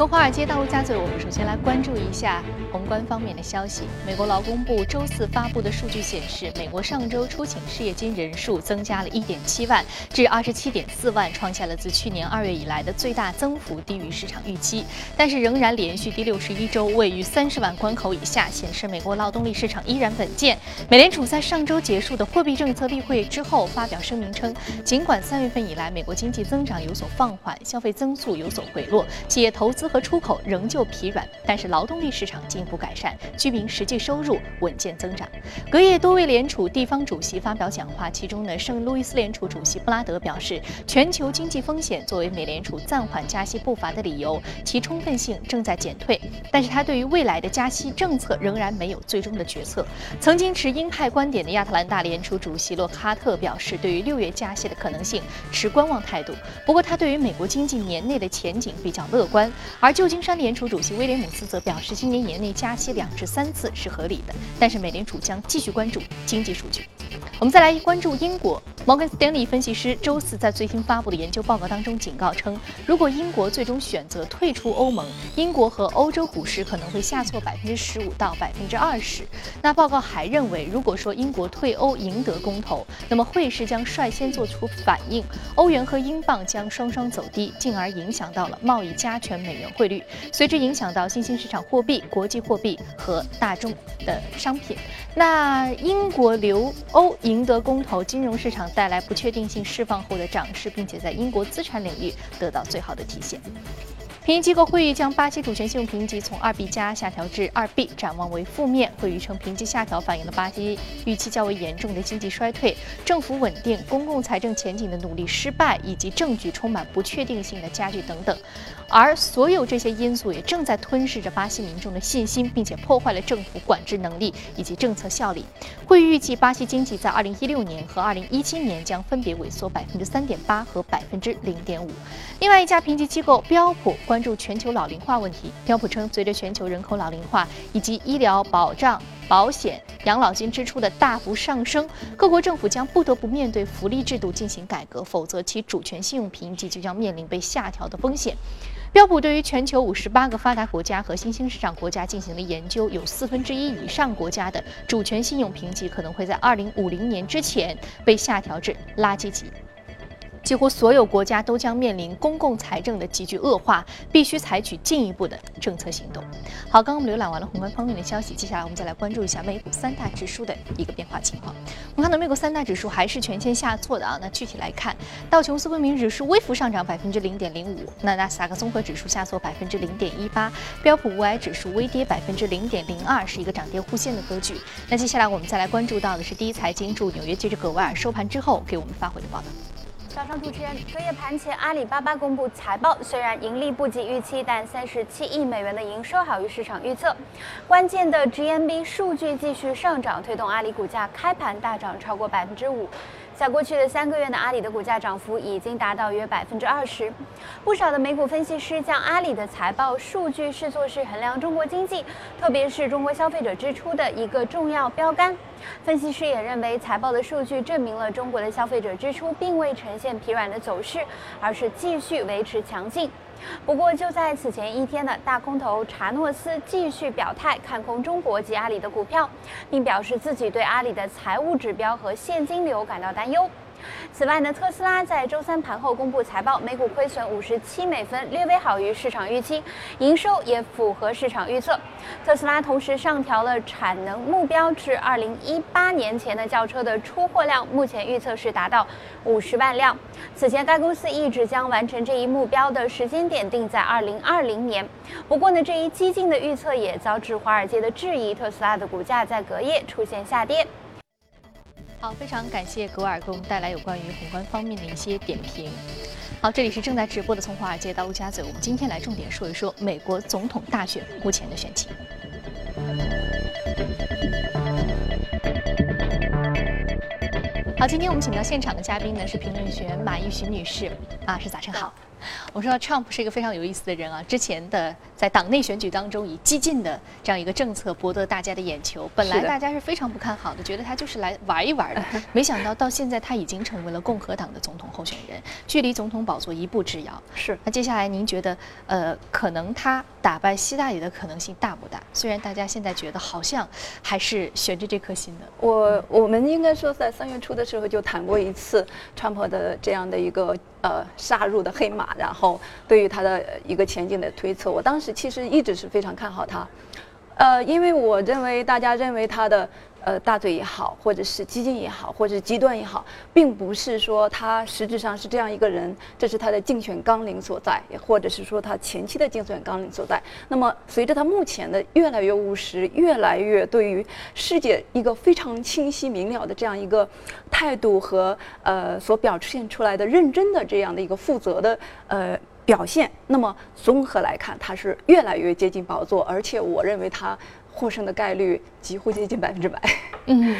从华尔街到陆家嘴，我们首先来关注一下宏观方面的消息。美国劳工部周四发布的数据显示，美国上周出请失业金人数增加了一点七万，至二十七点四万，创下了自去年二月以来的最大增幅，低于市场预期，但是仍然连续第六十一周位于三十万关口以下，显示美国劳动力市场依然稳健。美联储在上周结束的货币政策例会之后发表声明称，尽管三月份以来美国经济增长有所放缓，消费增速有所回落，企业投资和出口仍旧疲软，但是劳动力市场进一步改善，居民实际收入稳健增长。隔夜，多位联储地方主席发表讲话，其中呢，圣路易斯联储主席布拉德表示，全球经济风险作为美联储暂缓加息步伐的理由，其充分性正在减退。但是他对于未来的加息政策仍然没有最终的决策。曾经持鹰派观点的亚特兰大联储主席洛克哈特表示，对于六月加息的可能性持观望态度。不过，他对于美国经济年内的前景比较乐观。而旧金山联储主席威廉姆斯则表示，今年年内加息两至三次是合理的，但是美联储将继续关注经济数据。我们再来关注英国，摩根斯丹利分析师周四在最新发布的研究报告当中警告称，如果英国最终选择退出欧盟，英国和欧洲股市可能会下挫百分之十五到百分之二十。那报告还认为，如果说英国退欧赢得公投，那么汇市将率先做出反应，欧元和英镑将双双走低，进而影响到了贸易加权美元。汇率随之影响到新兴市场货币、国际货币和大众的商品。那英国留欧赢得公投，金融市场带来不确定性释放后的涨势，并且在英国资产领域得到最好的体现。评级机构会议将巴西主权信用评级从二 B 加下调至二 B，展望为负面。会议称评级下调反映了巴西预期较为严重的经济衰退、政府稳定、公共财政前景的努力失败，以及证据充满不确定性的加剧等等。而所有这些因素也正在吞噬着巴西民众的信心，并且破坏了政府管制能力以及政策效力。会议预计巴西经济在二零一六年和二零一七年将分别萎缩百分之三点八和百分之零点五。另外一家评级机构标普关注全球老龄化问题。标普称，随着全球人口老龄化以及医疗保障、保险、养老金支出的大幅上升，各国政府将不得不面对福利制度进行改革，否则其主权信用评级就将面临被下调的风险。标普对于全球五十八个发达国家和新兴市场国家进行了研究，有四分之一以上国家的主权信用评级可能会在二零五零年之前被下调至垃圾级。几乎所有国家都将面临公共财政的急剧恶化，必须采取进一步的政策行动。好，刚刚我们浏览完了宏观方面的消息，接下来我们再来关注一下美股三大指数的一个变化情况。我们看到美股三大指数还是全线下挫的啊。那具体来看，道琼斯工业指数微幅上涨百分之零点零五，那纳斯达克综合指数下挫百分之零点一八，标普五百指数微跌百分之零点零二，是一个涨跌互现的格局。那接下来我们再来关注到的是第一财经驻纽约记者葛维尔收盘之后给我们发回的报道。早上，主持人，隔夜盘前，阿里巴巴公布财报，虽然盈利不及预期，但三十七亿美元的营收好于市场预测。关键的 GMB 数据继续上涨，推动阿里股价开盘大涨超过百分之五。在过去的三个月呢，阿里的股价涨幅已经达到约百分之二十。不少的美股分析师将阿里的财报数据视作是衡量中国经济，特别是中国消费者支出的一个重要标杆。分析师也认为，财报的数据证明了中国的消费者支出并未呈现疲软的走势，而是继续维持强劲。不过，就在此前一天的，大空头查诺斯继续表态看空中国及阿里的股票，并表示自己对阿里的财务指标和现金流感到担忧。此外呢，特斯拉在周三盘后公布财报，每股亏损五十七美分，略微好于市场预期，营收也符合市场预测。特斯拉同时上调了产能目标至二零一八年前的轿车的出货量，目前预测是达到五十万辆。此前该公司一直将完成这一目标的时间点定在二零二零年。不过呢，这一激进的预测也遭致华尔街的质疑，特斯拉的股价在隔夜出现下跌。好，非常感谢格尔给我们带来有关于宏观方面的一些点评。好，这里是正在直播的《从华尔街到陆家嘴》，我们今天来重点说一说美国总统大选目前的选情。好，今天我们请到现场的嘉宾呢是评论员马玉徐女士，啊，是早晨好。我说到 Trump 是一个非常有意思的人啊，之前的在党内选举当中以激进的这样一个政策博得大家的眼球，本来大家是非常不看好的，觉得他就是来玩一玩的，没想到到现在他已经成为了共和党的总统候选人，距离总统宝座一步之遥。是。那接下来您觉得，呃，可能他打败希拉里的可能性大不大？虽然大家现在觉得好像还是悬着这颗心的。我我们应该说在三月初的时候就谈过一次 Trump 的这样的一个。呃，杀入的黑马，然后对于他的一个前景的推测，我当时其实一直是非常看好他，呃，因为我认为大家认为他的。呃，大嘴也好，或者是激进也好，或者是极端也好，并不是说他实质上是这样一个人，这是他的竞选纲领所在，也或者是说他前期的竞选纲领所在。那么，随着他目前的越来越务实，越来越对于世界一个非常清晰明了的这样一个态度和呃所表现出来的认真的这样的一个负责的呃表现，那么综合来看，他是越来越接近宝座，而且我认为他。获胜的概率几乎接近百分之百。嗯，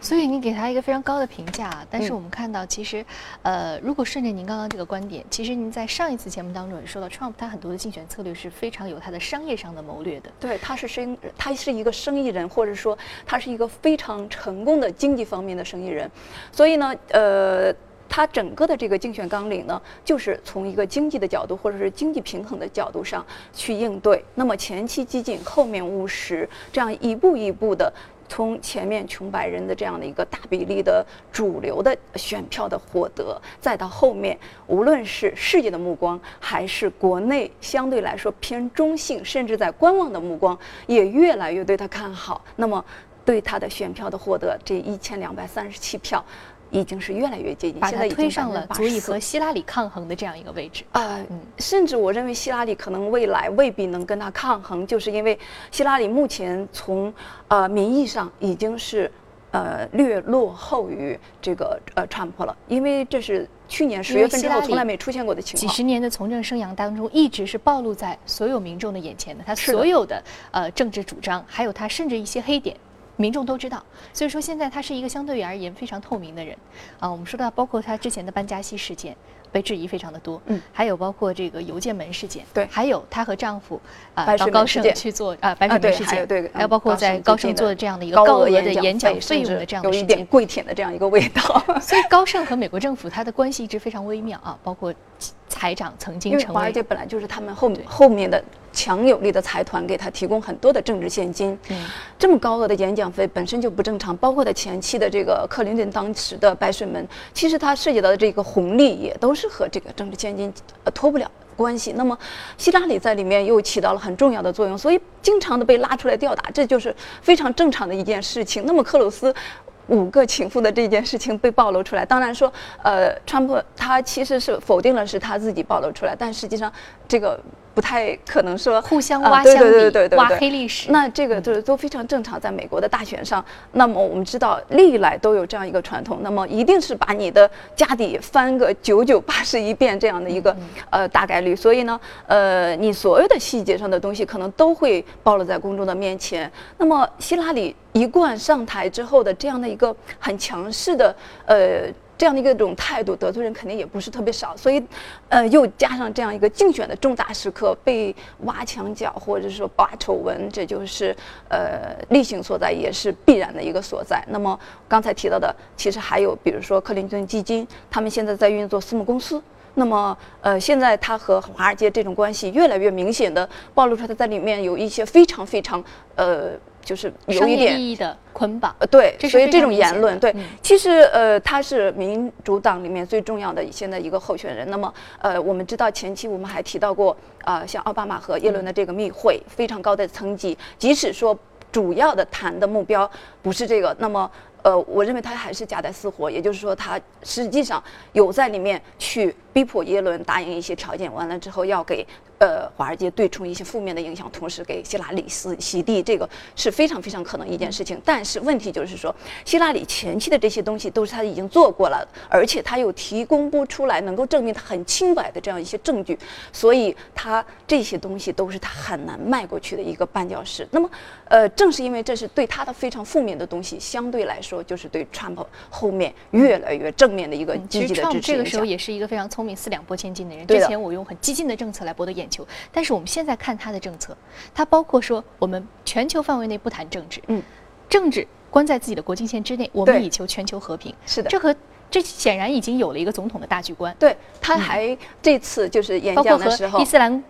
所以你给他一个非常高的评价。但是我们看到，其实，呃，如果顺着您刚刚这个观点，其实您在上一次节目当中也说到，Trump 他很多的竞选策略是非常有他的商业上的谋略的。对，他是生，他是一个生意人，或者说他是一个非常成功的经济方面的生意人。所以呢，呃。他整个的这个竞选纲领呢，就是从一个经济的角度或者是经济平衡的角度上去应对。那么前期激进，后面务实，这样一步一步的从前面穷白人的这样的一个大比例的主流的选票的获得，再到后面，无论是世界的目光，还是国内相对来说偏中性甚至在观望的目光，也越来越对他看好。那么对他的选票的获得，这一千两百三十七票。已经是越来越接近，把他推上了足以和希拉里抗衡的这样一个位置啊！甚至我认为希拉里可能未来未必能跟他抗衡，就是因为希拉里目前从呃名义上已经是呃略落后于这个呃川普了，因为这是去年十月份之后从来没出现过的情况。几十年的从政生涯当中，一直是暴露在所有民众的眼前的，他所有的呃政治主张，还有他甚至一些黑点。民众都知道，所以说现在他是一个相对而言非常透明的人，啊，我们说到包括他之前的班加西事件。被质疑非常的多，嗯，还有包括这个邮件门事件，对，还有她和丈夫啊到高盛去做啊白水门事件，对，还有包括在高盛做的这样的一个高额的演讲费用的这样的有一点跪舔的这样一个味道。所以高盛和美国政府它的关系一直非常微妙啊，包括财长曾经成为，华尔街本来就是他们后后面的强有力的财团给他提供很多的政治现金，嗯，这么高额的演讲费本身就不正常，包括他前期的这个克林顿当时的白水门，其实他涉及到的这个红利也都是。和这个政治现金呃脱不了关系，那么希拉里在里面又起到了很重要的作用，所以经常的被拉出来吊打，这就是非常正常的一件事情。那么克鲁斯五个情妇的这件事情被暴露出来，当然说呃，川普他其实是否定了是他自己暴露出来，但实际上这个。不太可能说互相挖相比、挖黑历史，那这个就是都非常正常。在美国的大选上，那么我们知道历来都有这样一个传统，那么一定是把你的家底翻个九九八十一遍这样的一个呃大概率。所以呢，呃，你所有的细节上的东西可能都会暴露在公众的面前。那么希拉里一贯上台之后的这样的一个很强势的呃。这样的一个种态度得罪人肯定也不是特别少，所以，呃，又加上这样一个竞选的重大时刻被挖墙脚或者说挖丑闻，这就是呃例行所在，也是必然的一个所在。那么刚才提到的，其实还有比如说克林顿基金，他们现在在运作私募公司，那么呃现在他和华尔街这种关系越来越明显的暴露出来，他在里面有一些非常非常呃。就是有一点意义的捆绑，呃，对，所以这种言论，对，其实呃，他是民主党里面最重要的现在一个候选人。那么，呃，我们知道前期我们还提到过，啊，像奥巴马和耶伦的这个密会，非常高的层级，即使说主要的谈的目标不是这个，那么。呃，我认为他还是夹带私货，也就是说，他实际上有在里面去逼迫耶伦答应一些条件，完了之后要给呃华尔街对冲一些负面的影响，同时给希拉里洗洗地，这个是非常非常可能一件事情。但是问题就是说，希拉里前期的这些东西都是他已经做过了，而且他又提供不出来能够证明他很清白的这样一些证据，所以他这些东西都是他很难迈过去的一个绊脚石。那么，呃，正是因为这是对他的非常负面的东西，相对来说就是对 Trump 后面越来越正面的一个积极的支持这个时候也是一个非常聪明、四两拨千斤的人。之前我用很激进的政策来博得眼球，但是我们现在看他的政策，他包括说我们全球范围内不谈政治，嗯，政治关在自己的国境线之内，我们以求全球和平。是的，这和这显然已经有了一个总统的大局观。对，他还这次就是演讲的时候，伊斯兰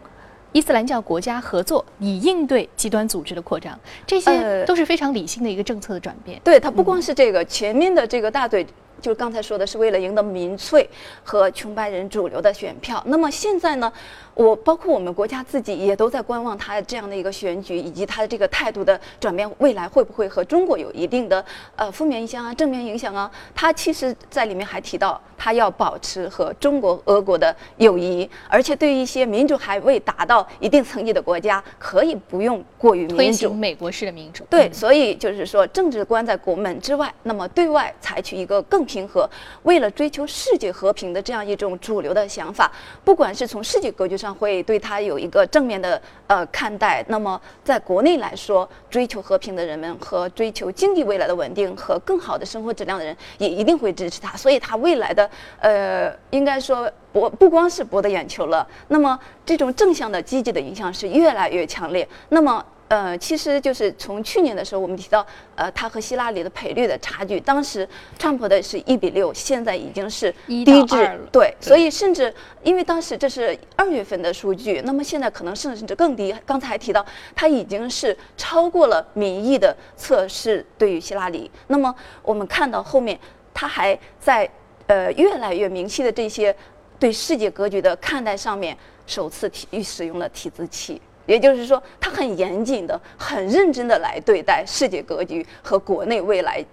伊斯兰教国家合作以应对极端组织的扩张，这些都是非常理性的一个政策的转变。对他不光是这个前面的这个大队。就是刚才说的是为了赢得民粹和穷白人主流的选票。那么现在呢，我包括我们国家自己也都在观望他这样的一个选举，以及他的这个态度的转变，未来会不会和中国有一定的呃负面影响啊、正面影响啊？他其实在里面还提到，他要保持和中国、俄国的友谊，而且对于一些民主还未达到一定层级的国家，可以不用过于民主，美国式的民主。对，所以就是说，政治观在国门之外，那么对外采取一个更。平和，为了追求世界和平的这样一种主流的想法，不管是从世界格局上会对他有一个正面的呃看待，那么在国内来说，追求和平的人们和追求经济未来的稳定和更好的生活质量的人，也一定会支持他。所以，他未来的呃，应该说博不光是博得眼球了，那么这种正向的积极的影响是越来越强烈。那么。呃，其实就是从去年的时候，我们提到，呃，他和希拉里的赔率的差距，当时川普的是一比六，现在已经是低至对，所以甚至因为当时这是二月份的数据，那么现在可能甚至更低。刚才还提到，他已经是超过了民意的测试对于希拉里。那么我们看到后面，他还在呃越来越明晰的这些对世界格局的看待上面，首次提使用了提字器。也就是说，他很严谨的、很认真的来对待世界格局和国内未来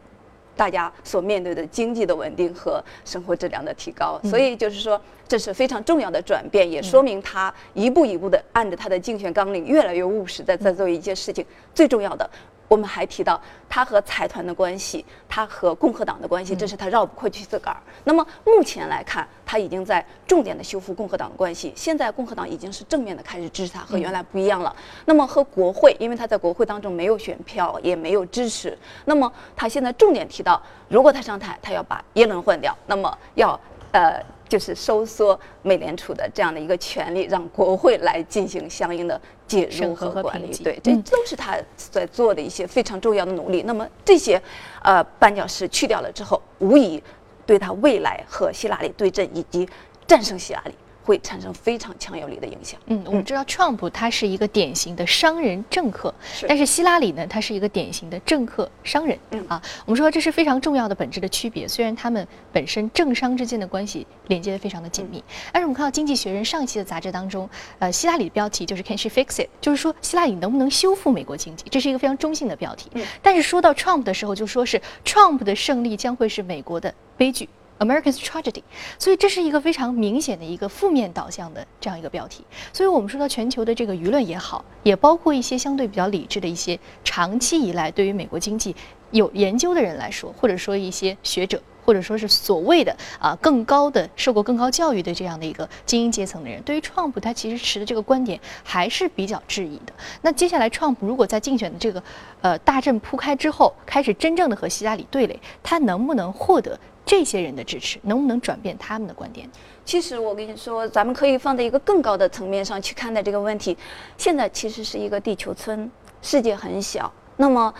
大家所面对的经济的稳定和生活质量的提高。所以，就是说，这是非常重要的转变，也说明他一步一步的按着他的竞选纲领，越来越务实的在做一件事情。最重要的。我们还提到他和财团的关系，他和共和党的关系，这是他绕不过去自个儿。那么目前来看，他已经在重点的修复共和党的关系。现在共和党已经是正面的开始支持他，和原来不一样了。那么和国会，因为他在国会当中没有选票，也没有支持。那么他现在重点提到，如果他上台，他要把耶伦换掉，那么要呃。就是收缩美联储的这样的一个权利，让国会来进行相应的介入和管理。对，这都是他在做的一些非常重要的努力。那么这些，呃，绊脚石去掉了之后，无疑对他未来和希拉里对阵以及战胜希拉里。会产生非常强有力的影响。嗯，我们知道 Trump 他是一个典型的商人政客，但是希拉里呢，他是一个典型的政客商人。嗯啊，我们说这是非常重要的本质的区别。虽然他们本身政商之间的关系连接的非常的紧密，但是我们看到《经济学人》上一期的杂志当中，呃，希拉里的标题就是 Can she fix it？就是说希拉里能不能修复美国经济？这是一个非常中性的标题。嗯，但是说到 Trump 的时候，就说是 Trump 的胜利将会是美国的悲剧。America's tragedy，所以这是一个非常明显的一个负面导向的这样一个标题。所以我们说到全球的这个舆论也好，也包括一些相对比较理智的一些长期以来对于美国经济有研究的人来说，或者说一些学者，或者说是所谓的啊更高的受过更高教育的这样的一个精英阶层的人，对于 Trump 他其实持的这个观点还是比较质疑的。那接下来 Trump 如果在竞选的这个呃大阵铺开之后，开始真正的和希拉里对垒，他能不能获得？这些人的支持能不能转变他们的观点？其实我跟你说，咱们可以放在一个更高的层面上去看待这个问题。现在其实是一个地球村，世界很小。那么，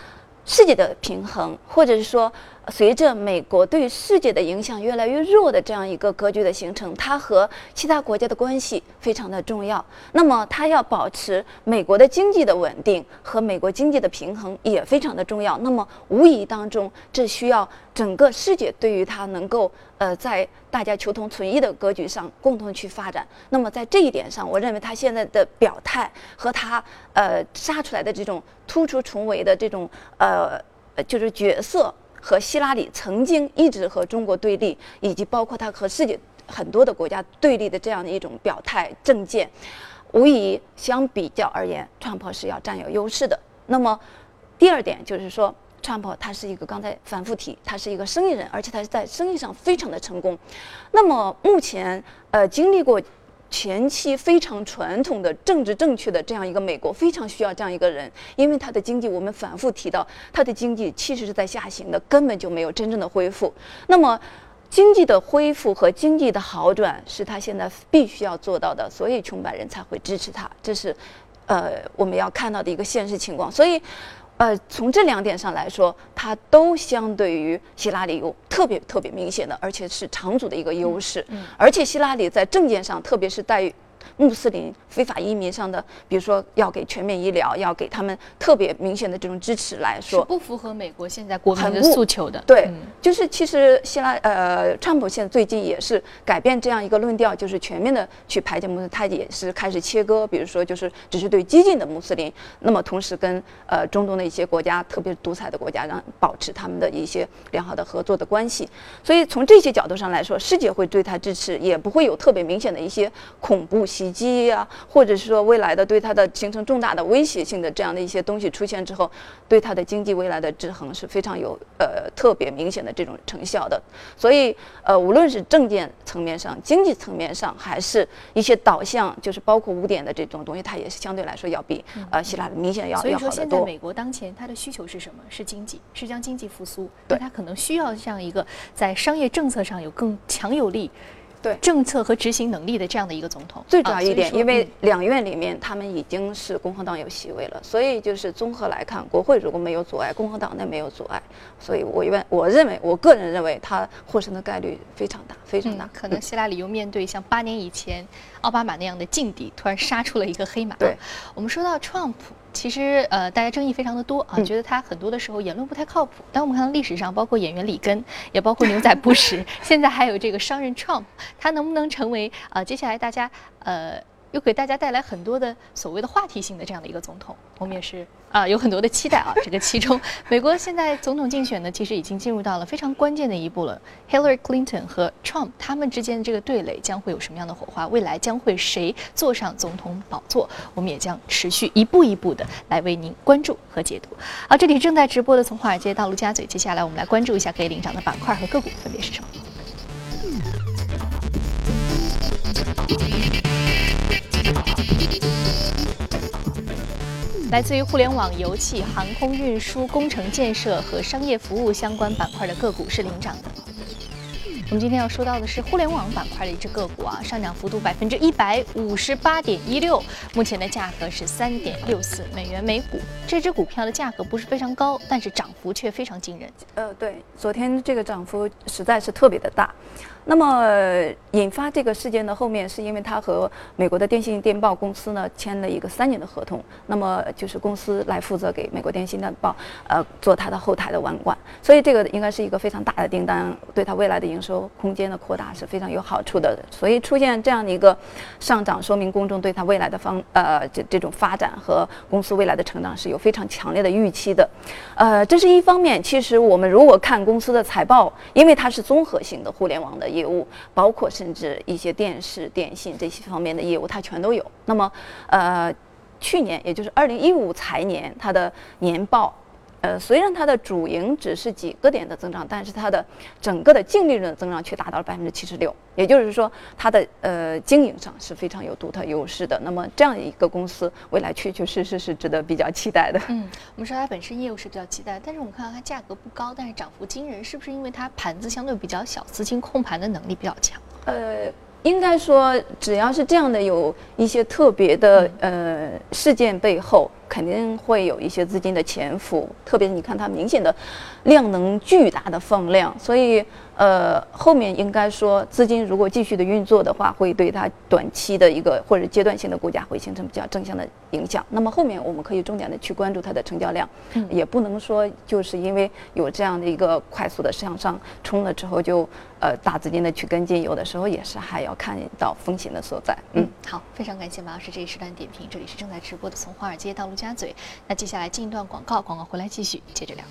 世界的平衡，或者是说。随着美国对世界的影响越来越弱的这样一个格局的形成，它和其他国家的关系非常的重要。那么，它要保持美国的经济的稳定和美国经济的平衡也非常的重要。那么，无疑当中，这需要整个世界对于它能够呃在大家求同存异的格局上共同去发展。那么，在这一点上，我认为他现在的表态和他呃杀出来的这种突出重围的这种呃就是角色。和希拉里曾经一直和中国对立，以及包括他和世界很多的国家对立的这样的一种表态政见，无疑相比较而言，川普是要占有优势的。那么第二点就是说，川普他是一个刚才反复提，他是一个生意人，而且他是在生意上非常的成功。那么目前呃经历过前期非常传统的政治正确的这样一个美国，非常需要这样一个人，因为他的经济我们反复提到，他的经济其实是在下行的，根本就没有真正的恢复。那么经济的恢复和经济的好转是他现在必须要做到的，所以穷白人才会支持他，这是呃我们要看到的一个现实情况。所以。呃，从这两点上来说，它都相对于希拉里有特别特别明显的，而且是长足的一个优势。嗯，而且希拉里在政见上，特别是在穆斯林非法移民上的，比如说要给全面医疗，要给他们特别明显的这种支持来说，不符合美国现在国民的诉求的。对，就是其实希拉呃，川普现在最近也是改变这样一个论调，就是全面的去排解穆斯林，他也是开始切割，比如说就是只是对激进的穆斯林，那么同时跟呃中东的一些国家，特别是独裁的国家，让保持他们的一些良好的合作的关系。所以从这些角度上来说，世界会对他支持，也不会有特别明显的一些恐怖。袭击啊，或者是说未来的对它的形成重大的威胁性的这样的一些东西出现之后，对它的经济未来的制衡是非常有呃特别明显的这种成效的。所以呃，无论是政见层面上、经济层面上，还是一些导向，就是包括五点的这种东西，它也是相对来说要比呃希腊的明显要要好得多。所以说，现在美国当前它的需求是什么？是经济，是将经济复苏。对，它可能需要这样一个在商业政策上有更强有力。对政策和执行能力的这样的一个总统，最主要一点，因为两院里面他们已经是共和党有席位了，所以就是综合来看，国会如果没有阻碍，共和党内没有阻碍，所以我愿我认为，我个人认为他获胜的概率非常大，非常大。可能希拉里又面对像八年以前奥巴马那样的劲敌，突然杀出了一个黑马。对，我们说到 Trump。其实，呃，大家争议非常的多啊，觉得他很多的时候言论不太靠谱。但我们看到历史上，包括演员里根，也包括牛仔布什，现在还有这个商人 Trump，他能不能成为啊？接下来大家呃。又给大家带来很多的所谓的话题性的这样的一个总统，我们也是啊有很多的期待啊。这个其中，美国现在总统竞选呢，其实已经进入到了非常关键的一步了。Hillary Clinton 和 Trump 他们之间的这个对垒将会有什么样的火花？未来将会谁坐上总统宝座？我们也将持续一步一步的来为您关注和解读。好，这里正在直播的从华尔街到陆家嘴，接下来我们来关注一下可以领涨的板块和个股分别是什么。来自于互联网、油气、航空运输、工程建设和商业服务相关板块的个股是领涨的。我们今天要说到的是互联网板块的一只个股啊，上涨幅度百分之一百五十八点一六，目前的价格是三点六四美元每股。这只股票的价格不是非常高，但是涨幅却非常惊人。呃，对，昨天这个涨幅实在是特别的大。那么引发这个事件的后面，是因为他和美国的电信电报公司呢签了一个三年的合同，那么就是公司来负责给美国电信电报呃做它的后台的网管，所以这个应该是一个非常大的订单，对它未来的营收空间的扩大是非常有好处的。所以出现这样的一个上涨，说明公众对它未来的方呃这这种发展和公司未来的成长是有非常强烈的预期的。呃，这是一方面。其实我们如果看公司的财报，因为它是综合性的互联网的。业务包括甚至一些电视、电信这些方面的业务，它全都有。那么，呃，去年也就是二零一五财年，它的年报。呃，虽然它的主营只是几个点的增长，但是它的整个的净利润的增长却达到了百分之七十六，也就是说，它的呃经营上是非常有独特优势的。那么这样一个公司，未来确确实实是值得比较期待的。嗯，我们说它本身业务是比较期待，但是我们看到它价格不高，但是涨幅惊人，是不是因为它盘子相对比较小，资金控盘的能力比较强？呃。应该说，只要是这样的，有一些特别的呃事件背后，肯定会有一些资金的潜伏。特别是你看它明显的量能巨大的放量，所以。呃，后面应该说资金如果继续的运作的话，会对它短期的一个或者阶段性的股价会形成比较正向的影响。那么后面我们可以重点的去关注它的成交量，也不能说就是因为有这样的一个快速的向上冲了之后就呃大资金的去跟进，有的时候也是还要看到风险的所在。嗯，好，非常感谢马老师这一时段点评，这里是正在直播的从华尔街到陆家嘴。那接下来进一段广告，广告回来继续接着聊。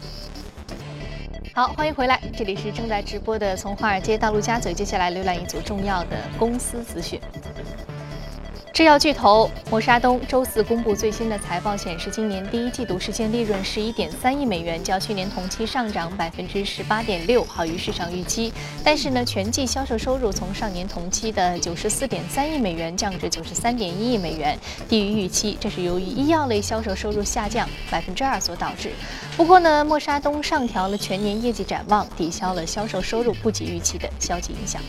好，欢迎回来，这里是正在直播的从华尔街到陆家嘴。接下来浏览一组重要的公司资讯。制药巨头默沙东周四公布最新的财报，显示今年第一季度实现利润十一点三亿美元，较去年同期上涨百分之十八点六，好于市场预期。但是呢，全季销售收入从上年同期的九十四点三亿美元降至九十三点一亿美元，低于预期。这是由于医药类销售收入下降百分之二所导致。不过呢，默沙东上调了全年业绩展望，抵消了销售收入不及预期的消极影响。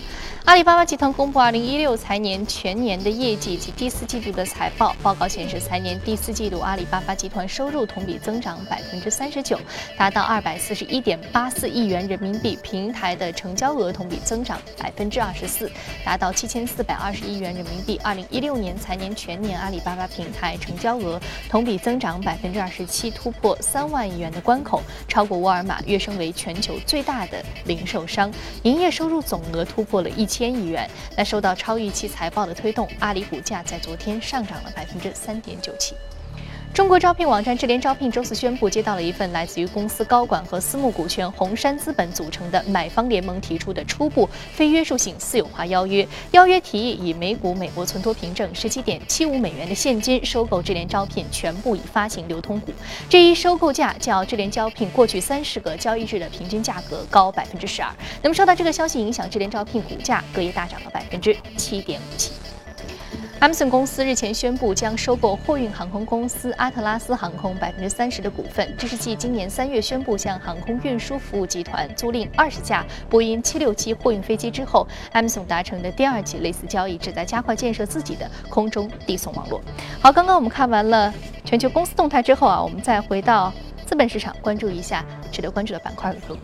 阿里巴巴集团公布二零一六财年全年的业绩及第四季度的财报。报告显示，财年第四季度阿里巴巴集团收入同比增长百分之三十九，达到二百四十一点八四亿元人民币；平台的成交额同比增长百分之二十四，达到七千四百二十亿元人民币。二零一六年财年全年阿里巴巴平台成交额同比增长百分之二十七，突破三万亿元的关口，超过沃尔玛，跃升为全球最大的零售商。营业收入总额突破了一。千亿元。那受到超预期财报的推动，阿里股价在昨天上涨了百分之三点九七。中国招聘网站智联招聘周四宣布，接到了一份来自于公司高管和私募股权红杉资本组成的买方联盟提出的初步非约束性私有化邀约。邀约提议以每股美国存托凭证十七点七五美元的现金收购智联招聘全部已发行流通股。这一收购价较智联招聘过去三十个交易日的平均价格高百分之十二。那么受到这个消息影响，智联招聘股价隔夜大涨了百分之七点五七。Amazon 公司日前宣布将收购货运航空公司阿特拉斯航空百分之三十的股份，这是继今年三月宣布向航空运输服务集团租赁二十架波音七六七货运飞机之后，Amazon 达成的第二起类似交易，旨在加快建设自己的空中递送网络。好，刚刚我们看完了全球公司动态之后啊，我们再回到资本市场，关注一下值得关注的板块和个股。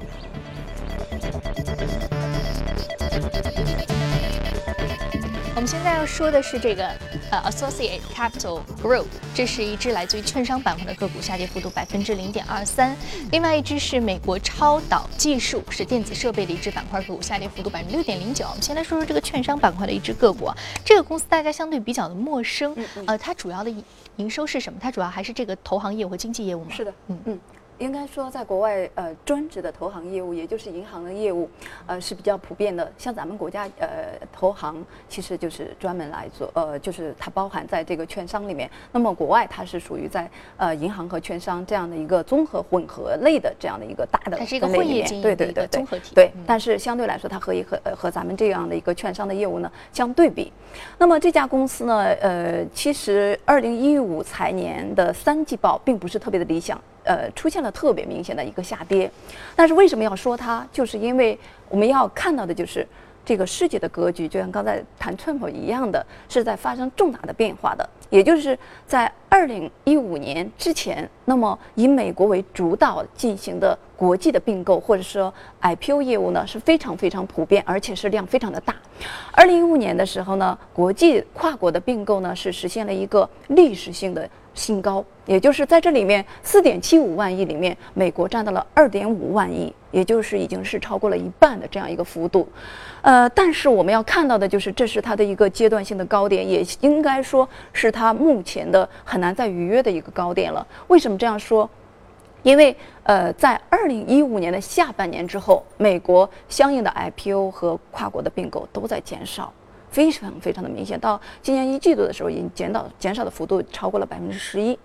我们现在要说的是这个呃，Associate Capital Group，这是一只来自于券商板块的个股，下跌幅度百分之零点二三。另外一只是美国超导技术，是电子设备的一只板块个股，下跌幅度百分之六点零九。我们先来说说这个券商板块的一只个股啊，这个公司大家相对比较的陌生，呃，它主要的营收是什么？它主要还是这个投行业务和经纪业务吗？是的，嗯嗯。应该说，在国外，呃，专职的投行业务，也就是银行的业务，呃，是比较普遍的。像咱们国家，呃，投行其实就是专门来做，呃，就是它包含在这个券商里面。那么国外它是属于在呃银行和券商这样的一个综合混合类的这样的一个大的分类里面。对对对对，综合体。对，但是相对来说，它和一和和咱们这样的一个券商的业务呢相对比。那么这家公司呢，呃，其实二零一五财年的三季报并不是特别的理想。呃，出现了特别明显的一个下跌，但是为什么要说它？就是因为我们要看到的就是这个世界的格局，就像刚才谈寸破一样的，是在发生重大的变化的。也就是在二零一五年之前，那么以美国为主导进行的国际的并购或者说 IPO 业务呢，是非常非常普遍，而且是量非常的大。二零一五年的时候呢，国际跨国的并购呢是实现了一个历史性的。新高，也就是在这里面四点七五万亿里面，美国占到了二点五万亿，也就是已经是超过了一半的这样一个幅度。呃，但是我们要看到的就是，这是它的一个阶段性的高点，也应该说是它目前的很难再逾越的一个高点了。为什么这样说？因为呃，在二零一五年的下半年之后，美国相应的 IPO 和跨国的并购都在减少。非常非常的明显，到今年一季度的时候，已经减到减少的幅度超过了百分之十一。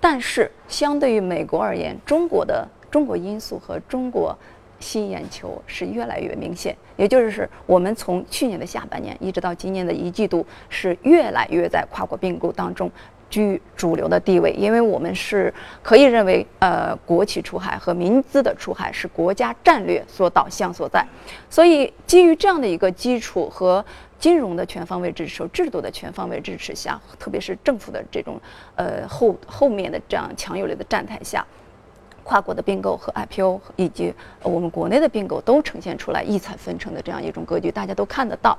但是相对于美国而言，中国的中国因素和中国吸引眼球是越来越明显。也就是我们从去年的下半年一直到今年的一季度，是越来越在跨国并购当中居主流的地位。因为我们是可以认为，呃，国企出海和民资的出海是国家战略所导向所在。所以基于这样的一个基础和。金融的全方位支持，制度的全方位支持下，特别是政府的这种呃后后面的这样强有力的站台下，跨国的并购和 IPO 以及我们国内的并购都呈现出来异彩纷呈的这样一种格局，大家都看得到。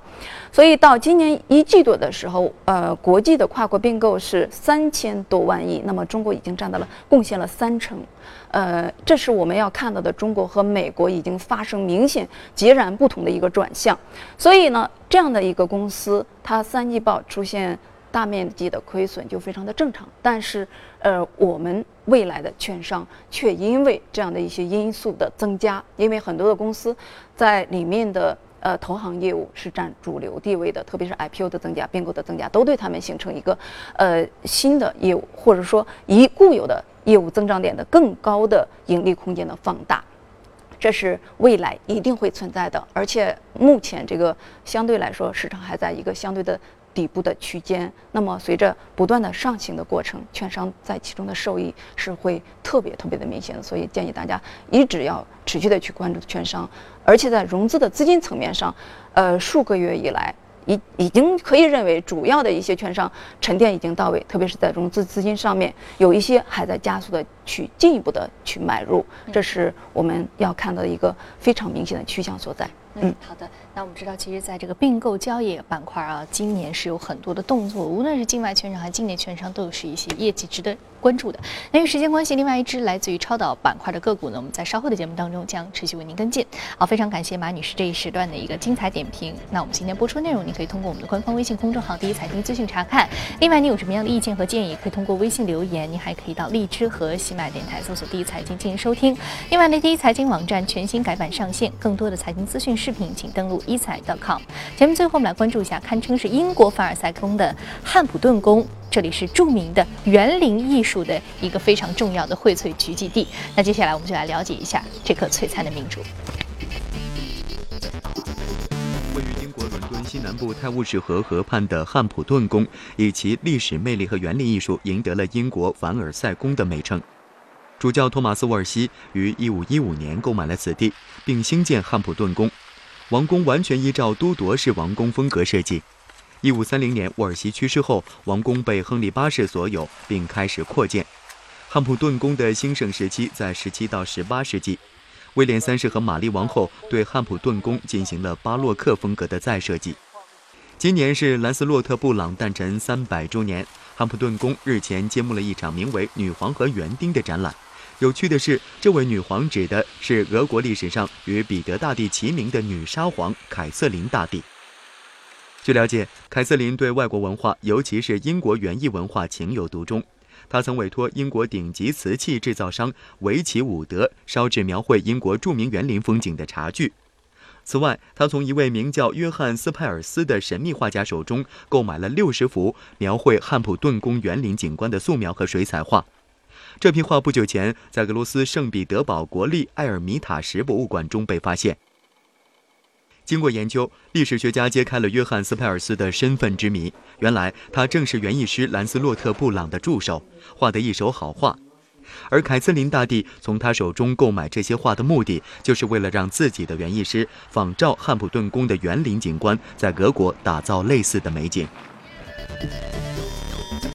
所以到今年一季度的时候，呃，国际的跨国并购是三千多万亿，那么中国已经占到了贡献了三成。呃，这是我们要看到的，中国和美国已经发生明显截然不同的一个转向。所以呢，这样的一个公司，它三季报出现大面积的亏损就非常的正常。但是，呃，我们未来的券商却因为这样的一些因素的增加，因为很多的公司在里面的呃投行业务是占主流地位的，特别是 IPO 的增加、并购的增加，都对他们形成一个呃新的业务，或者说以固有的业务增长点的更高的盈利空间的放大。这是未来一定会存在的，而且目前这个相对来说市场还在一个相对的底部的区间。那么随着不断的上行的过程，券商在其中的受益是会特别特别的明显的。所以建议大家一直要持续的去关注券商，而且在融资的资金层面上，呃，数个月以来。已已经可以认为，主要的一些券商沉淀已经到位，特别是在融资资金上面，有一些还在加速的去进一步的去买入，这是我们要看到一个非常明显的趋向所在。嗯，好的。那我们知道，其实在这个并购交易板块啊，今年是有很多的动作，无论是境外券商还是境内券商，都是一些业绩值得关注的。那由于时间关系，另外一支来自于超导板块的个股呢，我们在稍后的节目当中将持续为您跟进。好，非常感谢马女士这一时段的一个精彩点评。那我们今天播出内容，你可以通过我们的官方微信公众号“第一财经资讯”查看。另外，你有什么样的意见和建议，可以通过微信留言。您还可以到荔枝和喜马电台搜索“第一财经”进行收听。另外呢，第一财经网站全新改版上线，更多的财经资讯视频，请登录。一彩 .com，节目最后我们来关注一下，堪称是英国凡尔赛宫的汉普顿宫，这里是著名的园林艺术的一个非常重要的荟萃聚集地。那接下来我们就来了解一下这颗璀璨的明珠。位于英国伦敦西南部泰晤士河河畔的汉普顿宫，以其历史魅力和园林艺术，赢得了英国凡尔赛宫的美称。主教托马斯·沃尔西于1515年购买了此地，并兴建汉普顿宫。王宫完全依照都铎式王宫风格设计。一五三零年，沃尔西去世后，王宫被亨利八世所有，并开始扩建。汉普顿宫的兴盛时期在十七到十八世纪。威廉三世和玛丽王后对汉普顿宫进行了巴洛克风格的再设计。今年是兰斯洛特·布朗诞辰三百周年，汉普顿宫日前揭幕了一场名为《女皇和园丁》的展览。有趣的是，这位女皇指的是俄国历史上与彼得大帝齐名的女沙皇凯瑟琳大帝。据了解，凯瑟琳对外国文化，尤其是英国园艺文化情有独钟。她曾委托英国顶级瓷器制造商维奇伍德烧制描绘英国著名园林风景的茶具。此外，她从一位名叫约翰斯派尔斯的神秘画家手中购买了六十幅描绘汉普顿宫园林景观的素描和水彩画。这批画不久前在俄罗斯圣彼得堡国立埃尔米塔什博物馆中被发现。经过研究，历史学家揭开了约翰斯派尔斯的身份之谜。原来他正是园艺师兰斯洛特·布朗的助手，画得一手好画。而凯瑟琳大帝从他手中购买这些画的目的，就是为了让自己的园艺师仿照汉普顿宫的园林景观，在俄国打造类似的美景。